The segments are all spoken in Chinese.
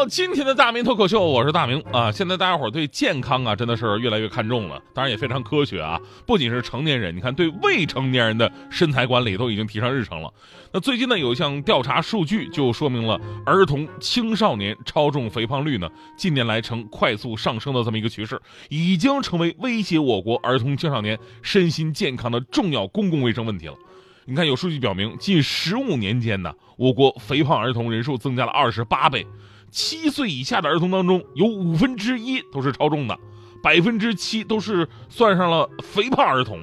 到今天的大明脱口秀，我是大明啊。现在大家伙对健康啊，真的是越来越看重了，当然也非常科学啊。不仅是成年人，你看对未成年人的身材管理都已经提上日程了。那最近呢，有一项调查数据就说明了儿童、青少年超重肥胖率呢，近年来呈快速上升的这么一个趋势，已经成为威胁我国儿童青少年身心健康的重要公共卫生问题了。你看，有数据表明，近十五年间呢，我国肥胖儿童人数增加了二十八倍。七岁以下的儿童当中，有五分之一都是超重的，百分之七都是算上了肥胖儿童。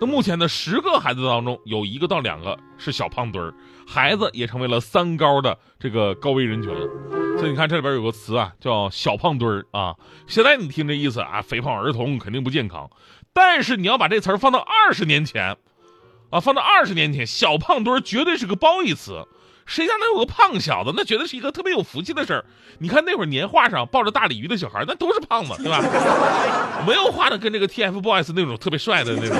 那目前呢，十个孩子当中有一个到两个是小胖墩儿，孩子也成为了三高的这个高危人群了。所以你看，这里边有个词啊，叫小胖墩儿啊。现在你听这意思啊，肥胖儿童肯定不健康。但是你要把这词儿放到二十年前。啊，放到二十年前，小胖墩儿绝对是个褒义词。谁家能有个胖小子，那绝对是一个特别有福气的事儿。你看那会儿年画上抱着大鲤鱼的小孩，那都是胖子，对吧？没有画的跟这个 TFBOYS 那种特别帅的那种。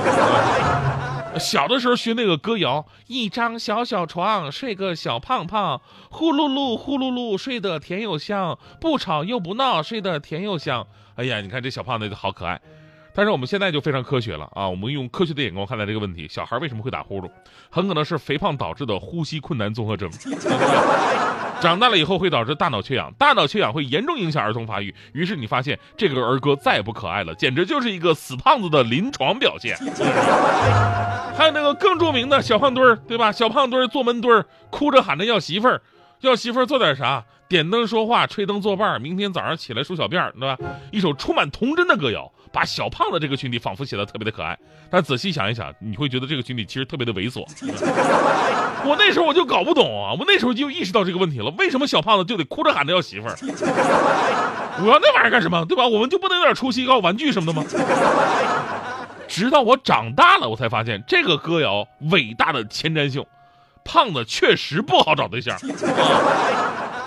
小的时候学那个歌谣，一张小小床，睡个小胖胖，呼噜噜呼噜噜，睡得甜又香，不吵又不闹，睡得甜又香。哎呀，你看这小胖子好可爱。但是我们现在就非常科学了啊！我们用科学的眼光看待这个问题：小孩为什么会打呼噜？很可能是肥胖导致的呼吸困难综合征。长大了以后会导致大脑缺氧，大脑缺氧会严重影响儿童发育。于是你发现这个儿歌再也不可爱了，简直就是一个死胖子的临床表现。还有那个更著名的小胖墩儿，对吧？小胖墩儿坐门墩儿，哭着喊着要媳妇儿，要媳妇儿做点啥？点灯说话，吹灯作伴，明天早上起来梳小辫儿，对吧？一首充满童真的歌谣。把小胖子这个群体仿佛写的特别的可爱，但仔细想一想，你会觉得这个群体其实特别的猥琐。我那时候我就搞不懂啊，我那时候就意识到这个问题了，为什么小胖子就得哭着喊着要媳妇儿？我要那玩意儿干什么？对吧？我们就不能有点出息，搞玩具什么的吗？直到我长大了，我才发现这个歌谣伟大的前瞻性，胖子确实不好找对象。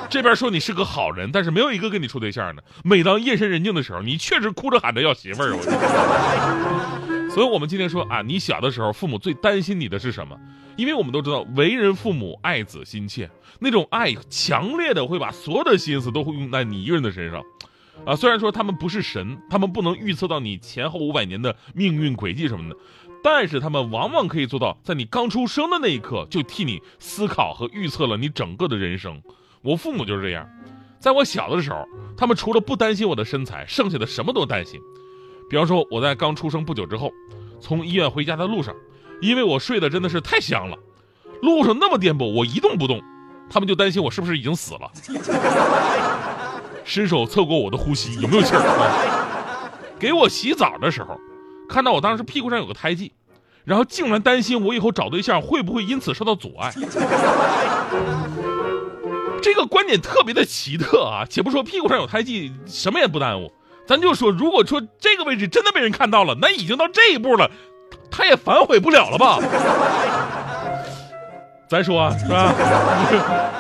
这边说你是个好人，但是没有一个跟你处对象的。每当夜深人静的时候，你确实哭着喊着要媳妇儿我。所以，我们今天说啊，你小的时候，父母最担心你的是什么？因为我们都知道，为人父母爱子心切，那种爱强烈的会把所有的心思都会用在你一个人的身上。啊，虽然说他们不是神，他们不能预测到你前后五百年的命运轨迹什么的，但是他们往往可以做到，在你刚出生的那一刻就替你思考和预测了你整个的人生。我父母就是这样，在我小的时候，他们除了不担心我的身材，剩下的什么都担心。比方说，我在刚出生不久之后，从医院回家的路上，因为我睡得真的是太香了，路上那么颠簸，我一动不动，他们就担心我是不是已经死了。伸手测过我的呼吸有没有气儿，给我洗澡的时候，看到我当时屁股上有个胎记，然后竟然担心我以后找对象会不会因此受到阻碍。这个观点特别的奇特啊！且不说屁股上有胎记，什么也不耽误，咱就说，如果说这个位置真的被人看到了，那已经到这一步了，他也反悔不了了吧？咱说啊，是吧？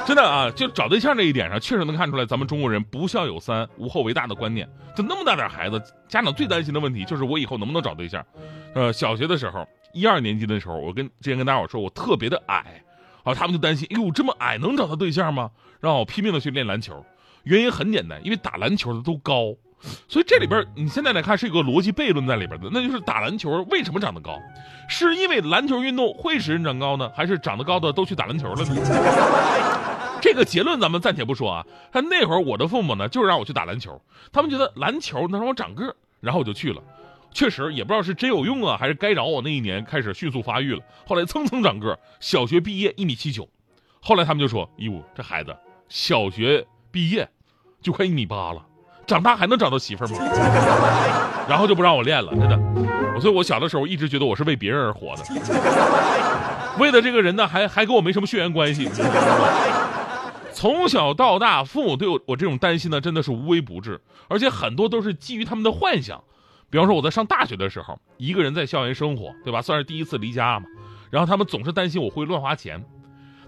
真的啊，就找对象这一点上，确实能看出来咱们中国人不孝有三，无后为大的观念。就那么大点孩子，家长最担心的问题就是我以后能不能找对象。呃，小学的时候，一二年级的时候，我跟之前跟大伙说，我特别的矮。然后他们就担心，哎呦，这么矮能找到对象吗？让我拼命的去练篮球，原因很简单，因为打篮球的都高，所以这里边你现在来看是一个逻辑悖论在里边的，那就是打篮球为什么长得高？是因为篮球运动会使人长高呢，还是长得高的都去打篮球了呢？这个结论咱们暂且不说啊。但那会儿我的父母呢，就是让我去打篮球，他们觉得篮球能让我长个，然后我就去了。确实也不知道是真有用啊，还是该饶我那一年开始迅速发育了。后来蹭蹭长个，小学毕业一米七九，后来他们就说：“哟，这孩子小学毕业就快一米八了，长大还能找到媳妇吗？”然后就不让我练了，真的。所以我小的时候一直觉得我是为别人而活的，为的这个人呢，还还跟我没什么血缘关系。从小到大，父母对我我这种担心呢，真的是无微不至，而且很多都是基于他们的幻想。比方说我在上大学的时候，一个人在校园生活，对吧？算是第一次离家嘛。然后他们总是担心我会乱花钱，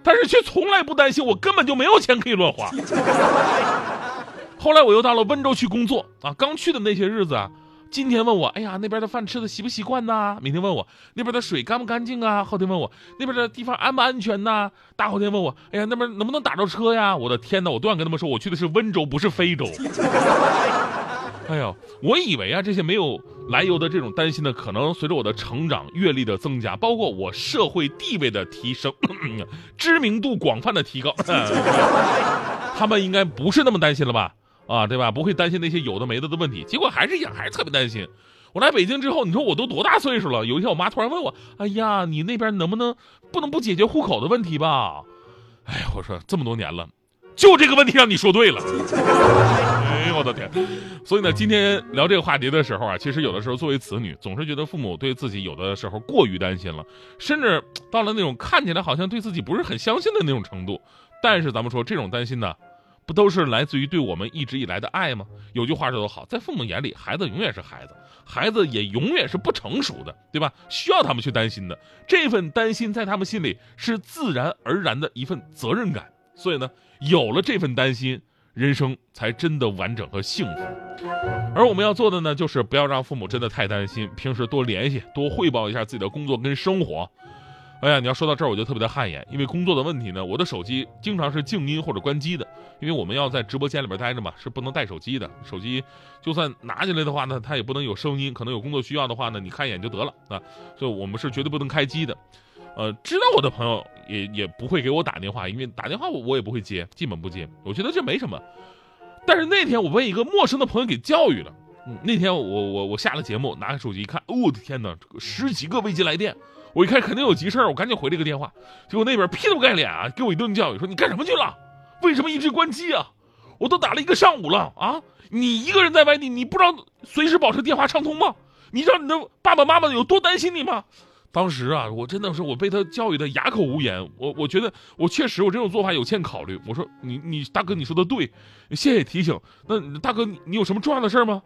但是却从来不担心我根本就没有钱可以乱花。后来我又到了温州去工作啊，刚去的那些日子啊，今天问我，哎呀，那边的饭吃的习不习惯呐？明天问我那边的水干不干净啊？后天问我那边的地方安不安全呐？大后天问我，哎呀，那边能不能打着车呀？我的天哪，我都想跟他们说，我去的是温州，不是非洲。哎呀，我以为啊，这些没有来由的这种担心呢，可能随着我的成长、阅历的增加，包括我社会地位的提升、知名度广泛的提高，他们应该不是那么担心了吧？啊，对吧？不会担心那些有的没的的问题，结果还是一样，还是特别担心。我来北京之后，你说我都多大岁数了？有一天，我妈突然问我：“哎呀，你那边能不能不能不解决户口的问题吧？”哎呀，我说这么多年了，就这个问题让你说对了。我的天！所以呢，今天聊这个话题的时候啊，其实有的时候作为子女，总是觉得父母对自己有的时候过于担心了，甚至到了那种看起来好像对自己不是很相信的那种程度。但是咱们说这种担心呢？不都是来自于对我们一直以来的爱吗？有句话说得好，在父母眼里，孩子永远是孩子，孩子也永远是不成熟的，对吧？需要他们去担心的，这份担心在他们心里是自然而然的一份责任感。所以呢，有了这份担心，人生才真的完整和幸福。而我们要做的呢，就是不要让父母真的太担心，平时多联系，多汇报一下自己的工作跟生活。哎呀，你要说到这儿，我就特别的汗颜，因为工作的问题呢，我的手机经常是静音或者关机的，因为我们要在直播间里边待着嘛，是不能带手机的。手机就算拿进来的话呢，它也不能有声音，可能有工作需要的话呢，你看一眼就得了啊。所以我们是绝对不能开机的。呃，知道我的朋友也也不会给我打电话，因为打电话我我也不会接，基本不接。我觉得这没什么。但是那天我被一个陌生的朋友给教育了。那天我我我下了节目，拿开手机一看，哦，我的天哪，十几个未接来电。我一看肯定有急事儿我赶紧回了一个电话，结果那边劈头盖脸啊给我一顿教育，说你干什么去了？为什么一直关机啊？我都打了一个上午了啊！你一个人在外地，你不知道随时保持电话畅通吗？你知道你的爸爸妈妈有多担心你吗？当时啊，我真的是我被他教育的哑口无言。我我觉得我确实我这种做法有欠考虑。我说你你大哥你说的对，谢谢提醒。那大哥你你有什么重要的事吗？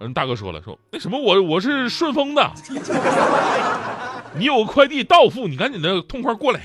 嗯，大哥说了说那什么我我是顺丰的。你有个快递到付，你赶紧的痛快过来。